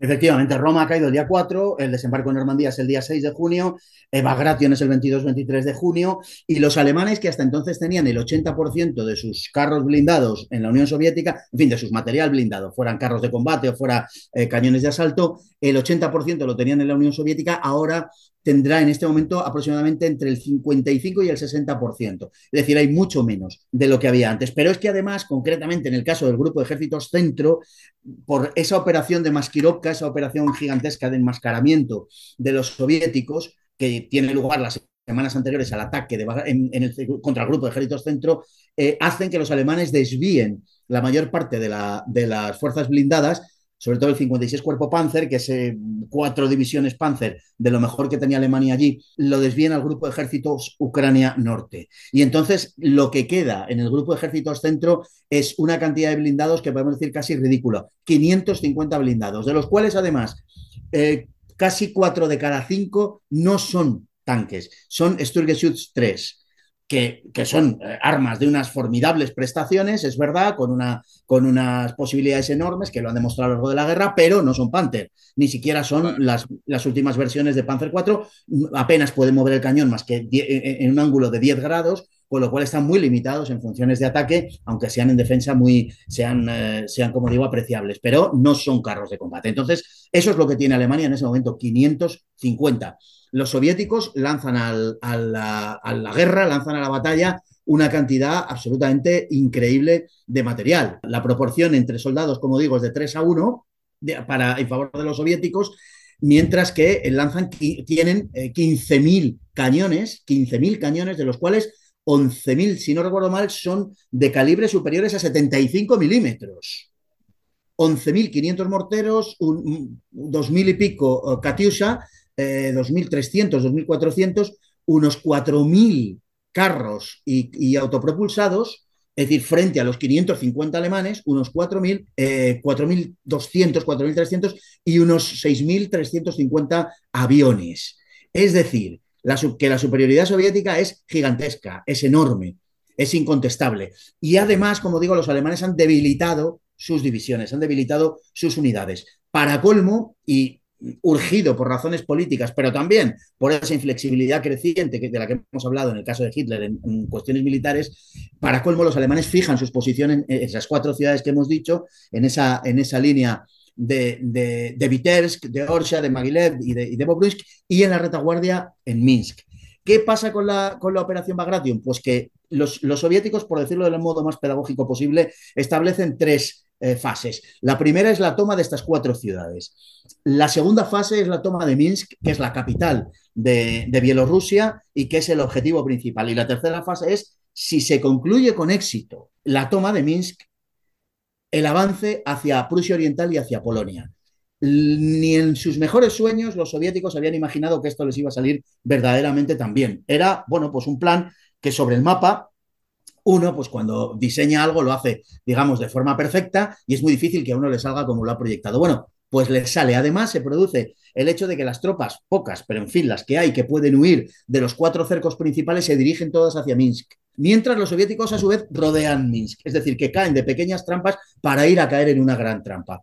Efectivamente, Roma ha caído el día 4, el desembarco en Normandía es el día 6 de junio, Bagration es el 22-23 de junio, y los alemanes que hasta entonces tenían el 80% de sus carros blindados en la Unión Soviética, en fin, de sus material blindado, fueran carros de combate o fuera eh, cañones de asalto, el 80% lo tenían en la Unión Soviética, ahora tendrá en este momento aproximadamente entre el 55 y el 60%. Es decir, hay mucho menos de lo que había antes. Pero es que además, concretamente en el caso del Grupo de Ejércitos Centro, por esa operación de Maskirovka, esa operación gigantesca de enmascaramiento de los soviéticos, que tiene lugar las semanas anteriores al ataque contra el Grupo de Ejércitos Centro, eh, hacen que los alemanes desvíen la mayor parte de las fuerzas blindadas sobre todo el 56 Cuerpo Panzer, que es cuatro divisiones Panzer de lo mejor que tenía Alemania allí, lo desvían al grupo de ejércitos Ucrania Norte. Y entonces lo que queda en el grupo de ejércitos centro es una cantidad de blindados que podemos decir casi ridículo, 550 blindados, de los cuales además eh, casi cuatro de cada cinco no son tanques, son Sturgeschütz 3 que, son eh, armas de unas formidables prestaciones, es verdad, con, una, con unas posibilidades enormes que lo han demostrado a lo largo de la guerra, pero no son Panther, ni siquiera son las, las últimas versiones de Panzer 4, apenas pueden mover el cañón más que eh, eh, en un ángulo de 10 grados, con lo cual están muy limitados en funciones de ataque, aunque sean en defensa muy, sean, sean, como digo, apreciables, pero no son carros de combate. Entonces, eso es lo que tiene Alemania en ese momento, 550 los soviéticos lanzan a, la, guerra, lanzan a la batalla una cantidad absolutamente increíble de material. La proporción entre soldados, como digo, es de 3 a 1 para, en favor de los soviéticos, mientras que lanzan, tienen 15.000 eh, cañones, 15.000 cañones, de los cuales 11.000, si no recuerdo mal, son de calibre superiores a 75 milímetros. 11.500 morteros, 2.000 y pico eh, Katyusha 2.300, eh, 2.400, unos 4.000 carros y, autopropulsados, es decir, frente a los 550 alemanes, unos 4.000, 4.200, 4.300 y unos 6.350 aviones. Es decir, que la superioridad soviética es gigantesca, es enorme, es incontestable. Y además, como digo, los alemanes han debilitado sus divisiones, han debilitado sus unidades. Para colmo, y urgido por razones políticas, pero también por esa inflexibilidad creciente de la que hemos hablado en el caso de Hitler en, cuestiones militares, para colmo los alemanes fijan sus posiciones en esas cuatro ciudades que hemos dicho, en esa, en esa línea de, de, de Vitebsk, de Orsha, de Magilev y de, y y en la retaguardia en Minsk. ¿Qué pasa con la, con la operación Bagration? Pues que los, los soviéticos, por decirlo del modo más pedagógico posible, establecen tres eh, fases. La primera es la toma de estas cuatro ciudades. La segunda fase es la toma de Minsk, que es la capital de, Bielorrusia y que es el objetivo principal. Y la tercera fase es, si se concluye con éxito la toma de Minsk, el avance hacia Prusia Oriental y hacia Polonia. Ni en sus mejores sueños los soviéticos habían imaginado que esto les iba a salir verdaderamente tan bien. Era, bueno, pues un plan que sobre el mapa uno, pues cuando diseña algo lo hace, digamos, de forma perfecta y es muy difícil que a uno le salga como lo ha proyectado. Bueno, pues le sale. Además, se produce el hecho de que las tropas, pocas, pero en fin, las que hay que pueden huir de los cuatro cercos principales, se dirigen todas hacia Minsk. Mientras los soviéticos, a su vez, rodean Minsk, es decir, que caen de pequeñas trampas para ir a caer en una gran trampa.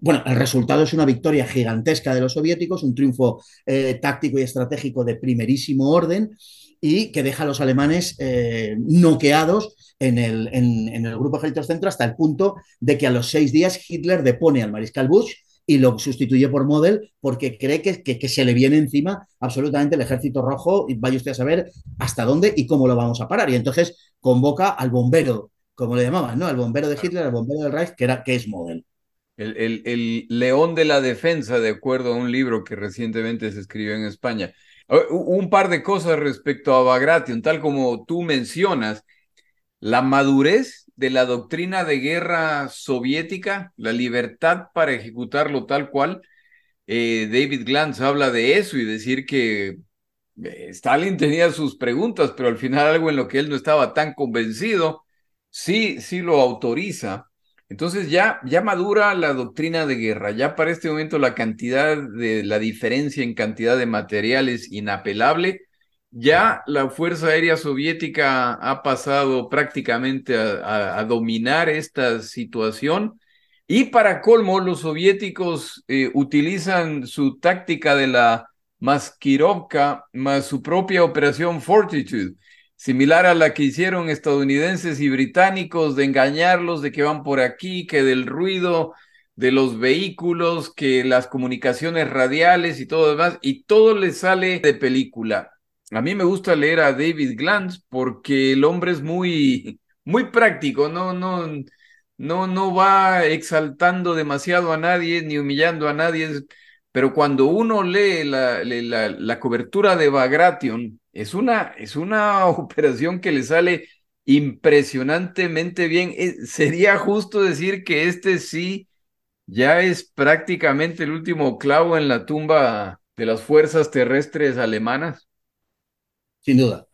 Bueno, el resultado es una victoria gigantesca de los soviéticos, un triunfo eh, táctico y estratégico de primerísimo orden, y que deja a los alemanes eh, noqueados en el, en, el grupo ejército centro hasta el punto de que a los seis días Hitler depone al mariscal Bush y lo sustituye por Model porque cree que, que, se le viene encima absolutamente el ejército rojo y vaya usted a saber hasta dónde y cómo lo vamos a parar. Y entonces convoca al bombero, como le llamaban, ¿no? Al bombero de Hitler, al bombero del Reich, que, era, que es Model. El, el, el, león de la defensa, de acuerdo a un libro que recientemente se escribió en España. Un par de cosas respecto a Bagration, tal como tú mencionas, la madurez de la doctrina de guerra soviética, la libertad para ejecutarlo tal cual. Eh, David Glantz habla de eso y decir que Stalin tenía sus preguntas, pero al final algo en lo que él no estaba tan convencido, sí, sí lo autoriza. Entonces ya, ya madura la doctrina de guerra, ya para este momento la cantidad de la diferencia en cantidad de materiales inapelable, ya la Fuerza Aérea Soviética ha pasado prácticamente a, dominar esta situación. Y para colmo los soviéticos eh, utilizan su táctica de la Maskirovka más su propia operación Fortitude, similar a la que hicieron estadounidenses y británicos de engañarlos de que van por aquí, que del ruido de los vehículos, que las comunicaciones radiales y todo demás, y todo le sale de película. A mí me gusta leer a David Glantz porque el hombre es muy, muy práctico, no, no, no, no va exaltando demasiado a nadie ni humillando a nadie. Pero cuando uno lee la, la, cobertura de Bagration, es una, es una operación que le sale impresionantemente bien. Eh, sería justo decir que este sí ya es prácticamente el último clavo en la tumba de las fuerzas terrestres alemanas. Sin duda.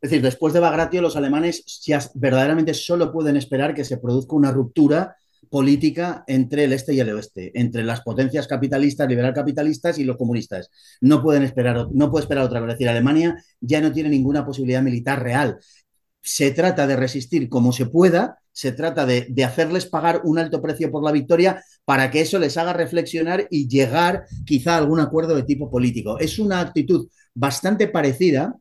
Es decir, después de Bagration, los alemanes ya verdaderamente solo pueden esperar que se produzca una ruptura política entre el este y el oeste, entre las potencias capitalistas, liberal capitalistas y los comunistas. No pueden esperar, no puede esperar otra vez. Es decir, Alemania ya no tiene ninguna posibilidad militar real. Se trata de resistir como se pueda, se trata de, de, hacerles pagar un alto precio por la victoria para que eso les haga reflexionar y llegar quizá a algún acuerdo de tipo político. Es una actitud bastante parecida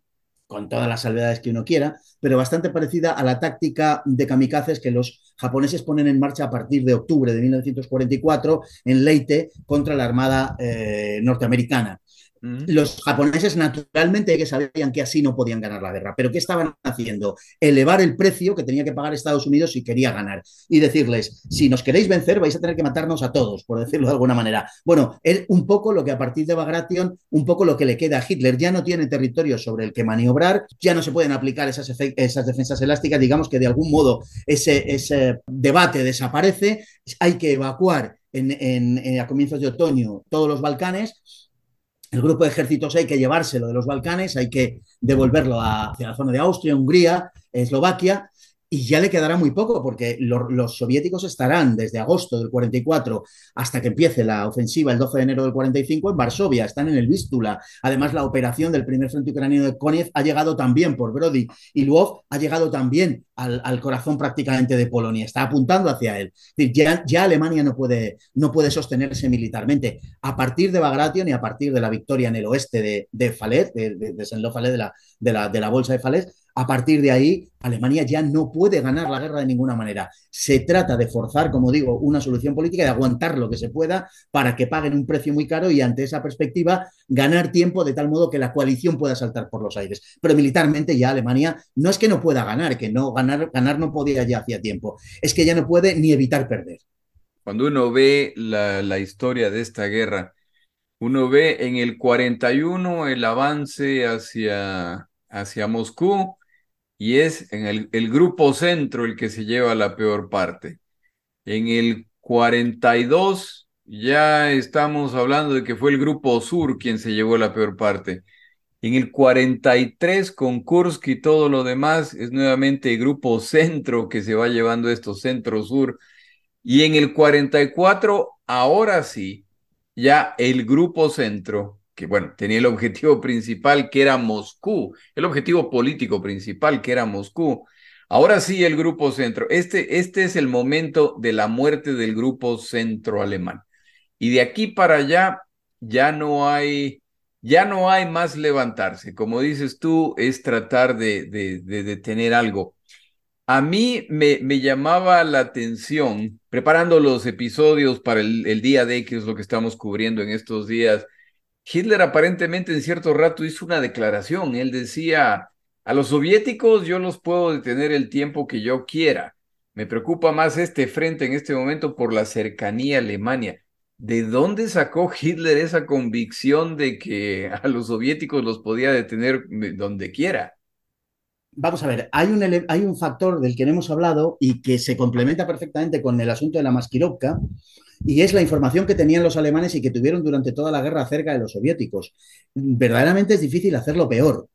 con todas las salvedades que uno quiera, pero bastante parecida a la táctica de kamikazes que los japoneses ponen en marcha a partir de octubre de 1944 en Leyte contra la Armada eh, norteamericana. Los japoneses naturalmente que sabían que así no podían ganar la guerra, pero ¿qué estaban haciendo? Elevar el precio que tenía que pagar Estados Unidos si quería ganar. Y decirles, si nos queréis vencer vais a tener que matarnos a todos, por decirlo de alguna manera. Bueno, es un poco lo que a partir de Bagration, un poco lo que le queda a Hitler, ya no tiene territorio sobre el que maniobrar, ya no se pueden aplicar esas, defensas elásticas, digamos que de algún modo ese, ese debate desaparece, hay que evacuar en, a comienzos de otoño todos los Balcanes el grupo de ejércitos hay que llevárselo de los Balcanes, hay que devolverlo hacia la zona de Austria, Hungría, Eslovaquia, y ya le quedará muy poco porque los, soviéticos estarán desde agosto del 44 hasta que empiece la ofensiva el 12 de enero del 45 en Varsovia, están en el Vístula. Además, la operación del primer frente ucraniano de Konev ha llegado también por Brody y Lvov ha llegado también al, corazón prácticamente de Polonia, está apuntando hacia él. Ya, ya Alemania no puede, no puede sostenerse militarmente. A partir de Bagration y a partir de la victoria en el oeste de, de Falet, de, de, de Saint-Lô-Falet, de la, de, la, de la bolsa de Falet, a partir de ahí, Alemania ya no puede ganar la guerra de ninguna manera. Se trata de forzar, como digo, una solución política, de aguantar lo que se pueda para que paguen un precio muy caro y ante esa perspectiva ganar tiempo de tal modo que la coalición pueda saltar por los aires. Pero militarmente ya Alemania no es que no pueda ganar, que no ganar, ganar no podía ya hacía tiempo, es que ya no puede ni evitar perder. Cuando uno ve la, la historia de esta guerra, uno ve en el 41 el avance hacia, hacia Moscú, y es en el, grupo centro el que se lleva la peor parte. En el 42 ya estamos hablando de que fue el grupo sur quien se llevó la peor parte. En el 43 con Kursk y todo lo demás es nuevamente el grupo centro que se va llevando esto, centro sur. Y en el 44, ahora sí, ya el grupo centro que bueno, tenía el objetivo principal que era Moscú, el objetivo político principal que era Moscú. Ahora sí, el grupo centro. Este, este es el momento de la muerte del grupo centro alemán. Y de aquí para allá ya no hay, ya no hay más levantarse. Como dices tú, es tratar de, de, de detener algo. A mí me, me, llamaba la atención, preparando los episodios para el, el día de que es lo que estamos cubriendo en estos días, Hitler aparentemente en cierto rato hizo una declaración. Él decía, a los soviéticos yo los puedo detener el tiempo que yo quiera. Me preocupa más este frente en este momento por la cercanía a Alemania. ¿De dónde sacó Hitler esa convicción de que a los soviéticos los podía detener donde quiera? Vamos a ver, hay un, hay un factor del que no hemos hablado y que se complementa perfectamente con el asunto de la masquirovka, y es la información que tenían los alemanes y que tuvieron durante toda la guerra acerca de los soviéticos. Verdaderamente es difícil hacerlo peor.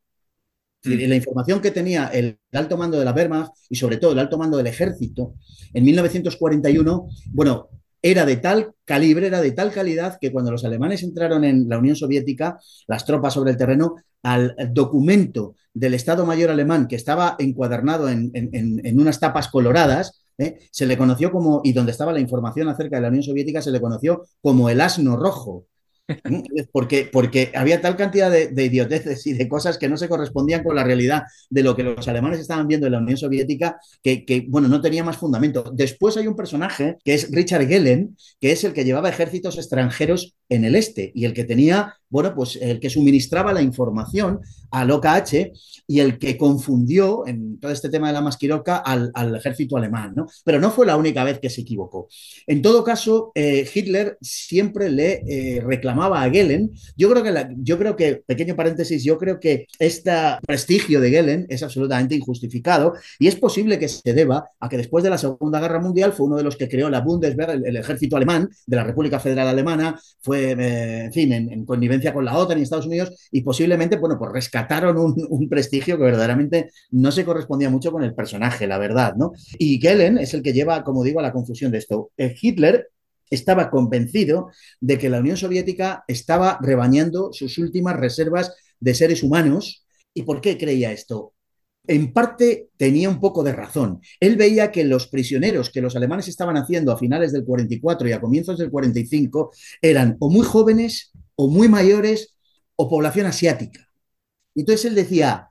Mm. La información que tenía el alto mando de la Wehrmacht y sobre todo el alto mando del ejército en 1941, bueno, era de tal calibre, era de tal calidad que cuando los alemanes entraron en la Unión Soviética, las tropas sobre el terreno, al documento del Estado Mayor alemán que estaba encuadernado en, unas tapas coloradas, ¿eh? se le conoció como, y donde estaba la información acerca de la Unión Soviética, se le conoció como el asno rojo. Porque, porque había tal cantidad de, de, idioteces y de cosas que no se correspondían con la realidad de lo que los alemanes estaban viendo en la Unión Soviética, que, que, bueno, no tenía más fundamento. Después hay un personaje que es Richard Gellen, que es el que llevaba ejércitos extranjeros en el este y el que tenía bueno, pues el que suministraba la información al OKH y el que confundió en todo este tema de la masquiroca al, ejército alemán, ¿no? Pero no fue la única vez que se equivocó. En todo caso, eh, Hitler siempre le eh, reclamaba a Gelen. Yo creo que, yo creo que, pequeño paréntesis, yo creo que este prestigio de Gelen es absolutamente injustificado y es posible que se deba a que después de la Segunda Guerra Mundial fue uno de los que creó la Bundeswehr, el, ejército alemán de la República Federal Alemana, fue, eh, en fin, en, en connivencia con la OTAN y Estados Unidos y posiblemente, bueno, pues rescataron un, prestigio que verdaderamente no se correspondía mucho con el personaje, la verdad, ¿no? Y Kellen es el que lleva, como digo, a la confusión de esto. Eh, Hitler estaba convencido de que la Unión Soviética estaba rebañando sus últimas reservas de seres humanos. ¿Y por qué creía esto? en parte tenía un poco de razón. Él veía que los prisioneros que los alemanes estaban haciendo a finales del 44 y a comienzos del 45 eran o muy jóvenes o muy mayores o población asiática. Entonces él decía,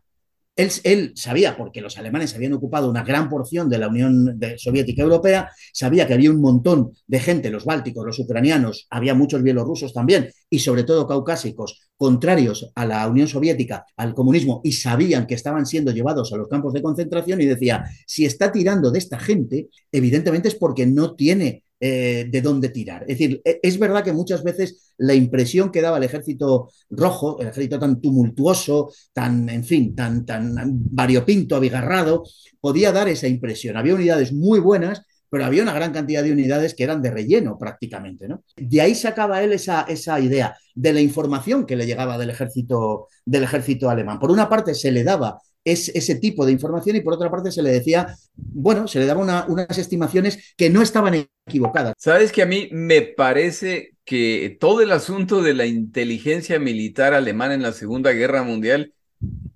él, sabía, porque los alemanes habían ocupado una gran porción de la Unión Soviética Europea, sabía que había un montón de gente, los bálticos, los ucranianos, había muchos bielorrusos también, y sobre todo caucásicos, contrarios a la Unión Soviética, al comunismo, y sabían que estaban siendo llevados a los campos de concentración, y decía, si está tirando de esta gente, evidentemente es porque no tiene eh, de dónde tirar. Es decir, e, es verdad que muchas veces la impresión que daba el ejército rojo, el ejército tan tumultuoso, tan, en fin, tan, tan variopinto, abigarrado, podía dar esa impresión. Había unidades muy buenas, pero había una gran cantidad de unidades que eran de relleno prácticamente. ¿no? De ahí sacaba él esa, esa idea de la información que le llegaba del ejército, del ejército alemán. Por una parte se le daba es ese tipo de información y por otra parte se le decía, bueno, se le daba unas estimaciones que no estaban equivocadas. Sabes que a mí me parece que todo el asunto de la inteligencia militar alemana en la Segunda Guerra Mundial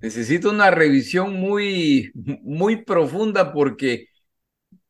necesita una revisión muy, muy profunda porque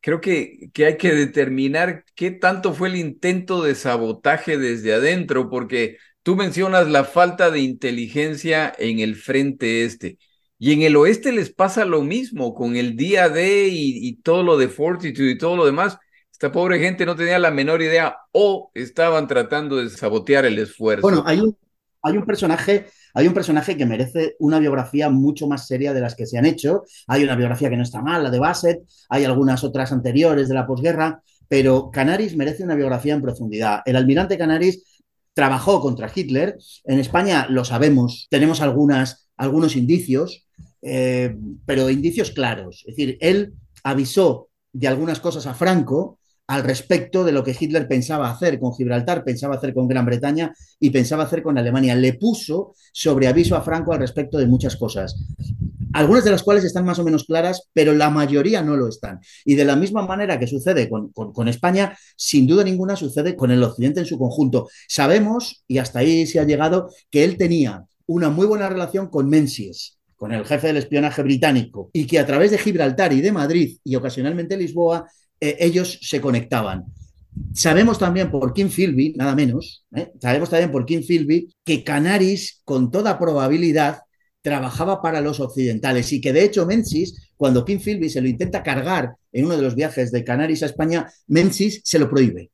creo que, que hay que determinar qué tanto fue el intento de sabotaje desde adentro, porque tú mencionas la falta de inteligencia en el frente este. Y en el oeste les pasa lo mismo con el día D y, todo lo de Fortitude y todo lo demás. Esta pobre gente no tenía la menor idea o estaban tratando de sabotear el esfuerzo. Bueno, hay un, hay un personaje hay un personaje que merece una biografía mucho más seria de las que se han hecho. Hay una biografía que no está mal, la de Bassett, hay algunas otras anteriores de la posguerra, pero Canaris merece una biografía en profundidad. El almirante Canaris trabajó contra Hitler. En España lo sabemos, tenemos algunas, algunos indicios. Eh, pero indicios claros. Es decir, él avisó de algunas cosas a Franco al respecto de lo que Hitler pensaba hacer con Gibraltar, pensaba hacer con Gran Bretaña y pensaba hacer con Alemania. Le puso sobre aviso a Franco al respecto de muchas cosas, algunas de las cuales están más o menos claras, pero la mayoría no lo están. Y de la misma manera que sucede con, con España, sin duda ninguna sucede con el Occidente en su conjunto. Sabemos, y hasta ahí se ha llegado, que él tenía una muy buena relación con Menzies, con el jefe del espionaje británico, y que a través de Gibraltar y de Madrid y ocasionalmente Lisboa, eh, ellos se conectaban. Sabemos también por Kim Philby, nada menos, ¿eh? sabemos también por Kim Philby que Canaris, con toda probabilidad, trabajaba para los occidentales y que de hecho Menzies, cuando Kim Philby se lo intenta cargar en uno de los viajes de Canaris a España, Menzies se lo prohíbe.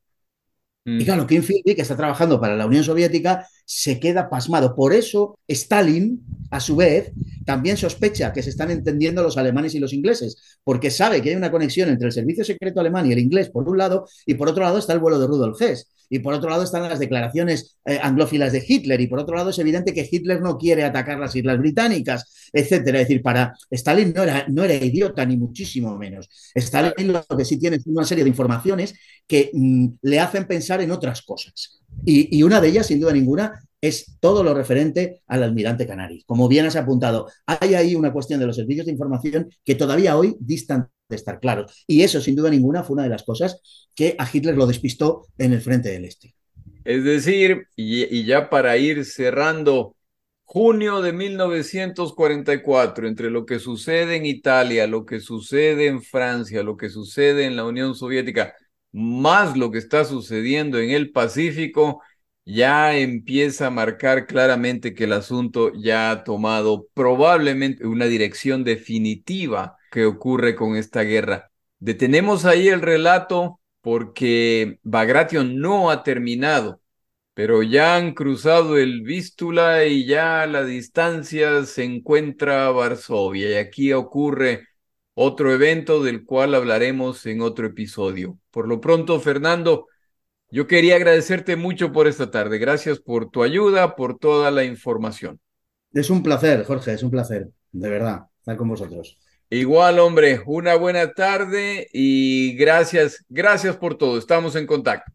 Y mm. claro, Kim Philby, que está trabajando para la Unión Soviética, se queda pasmado. Por eso Stalin, a su vez, también sospecha que se están entendiendo los alemanes y los ingleses, porque sabe que hay una conexión entre el servicio secreto alemán y el inglés, por un lado, y por otro lado está el vuelo de Rudolf Hess. Y por otro lado están las declaraciones eh, anglófilas de Hitler. Y por otro lado es evidente que Hitler no quiere atacar las Islas Británicas, etcétera. Es decir, para Stalin no era, no era idiota, ni muchísimo menos. Stalin lo que sí tiene es una serie de informaciones que mm, le hacen pensar en otras cosas. Y, una de ellas, sin duda ninguna, es todo lo referente al almirante Canaris. Como bien has apuntado, hay ahí una cuestión de los servicios de información que todavía hoy distan de estar claros. Y eso, sin duda ninguna, fue una de las cosas que a Hitler lo despistó en el frente del Este. Es decir, y, y ya para ir cerrando, junio de 1944, entre lo que sucede en Italia, lo que sucede en Francia, lo que sucede en la Unión Soviética, más lo que está sucediendo en el Pacífico, ya empieza a marcar claramente que el asunto ya ha tomado probablemente una dirección definitiva que ocurre con esta guerra. Detenemos ahí el relato porque Bagration no ha terminado, pero ya han cruzado el Vístula y ya a la distancia se encuentra Varsovia y aquí ocurre otro evento del cual hablaremos en otro episodio. Por lo pronto, Fernando, yo quería agradecerte mucho por esta tarde. Gracias por tu ayuda, por toda la información. Es un placer, Jorge, es un placer, de verdad, estar con vosotros. Igual, hombre, una buena tarde y gracias, gracias por todo. Estamos en contacto.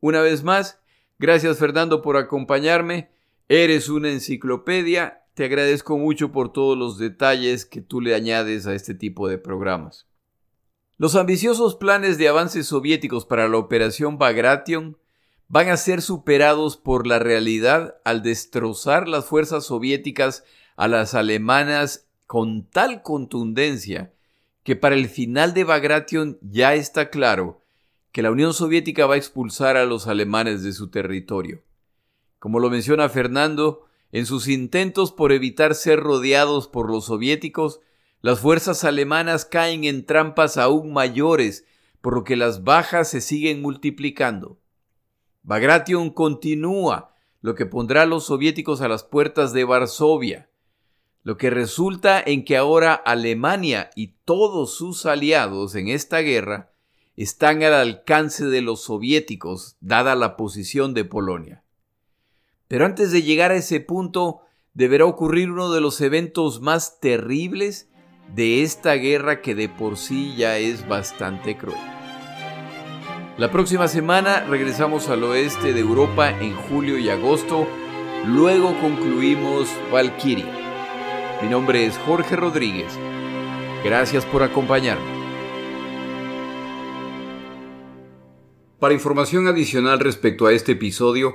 Una vez más, gracias Fernando por acompañarme. Eres una enciclopedia. Te agradezco mucho por todos los detalles que tú le añades a este tipo de programas. Los ambiciosos planes de avances soviéticos para la operación Bagration van a ser superados por la realidad al destrozar las fuerzas soviéticas a las alemanas con tal contundencia que para el final de Bagration ya está claro que la Unión Soviética va a expulsar a los alemanes de su territorio. Como lo menciona Fernando, en sus intentos por evitar ser rodeados por los soviéticos, las fuerzas alemanas caen en trampas aún mayores, por lo que las bajas se siguen multiplicando. Bagration continúa, lo que pondrá a los soviéticos a las puertas de Varsovia, lo que resulta en que ahora Alemania y todos sus aliados en esta guerra están al alcance de los soviéticos, dada la posición de Polonia. Pero antes de llegar a ese punto, deberá ocurrir uno de los eventos más terribles de esta guerra que de por sí ya es bastante cruel. La próxima semana regresamos al oeste de Europa en julio y agosto, luego concluimos Valkyria. Mi nombre es Jorge Rodríguez. Gracias por acompañarme. Para información adicional respecto a este episodio,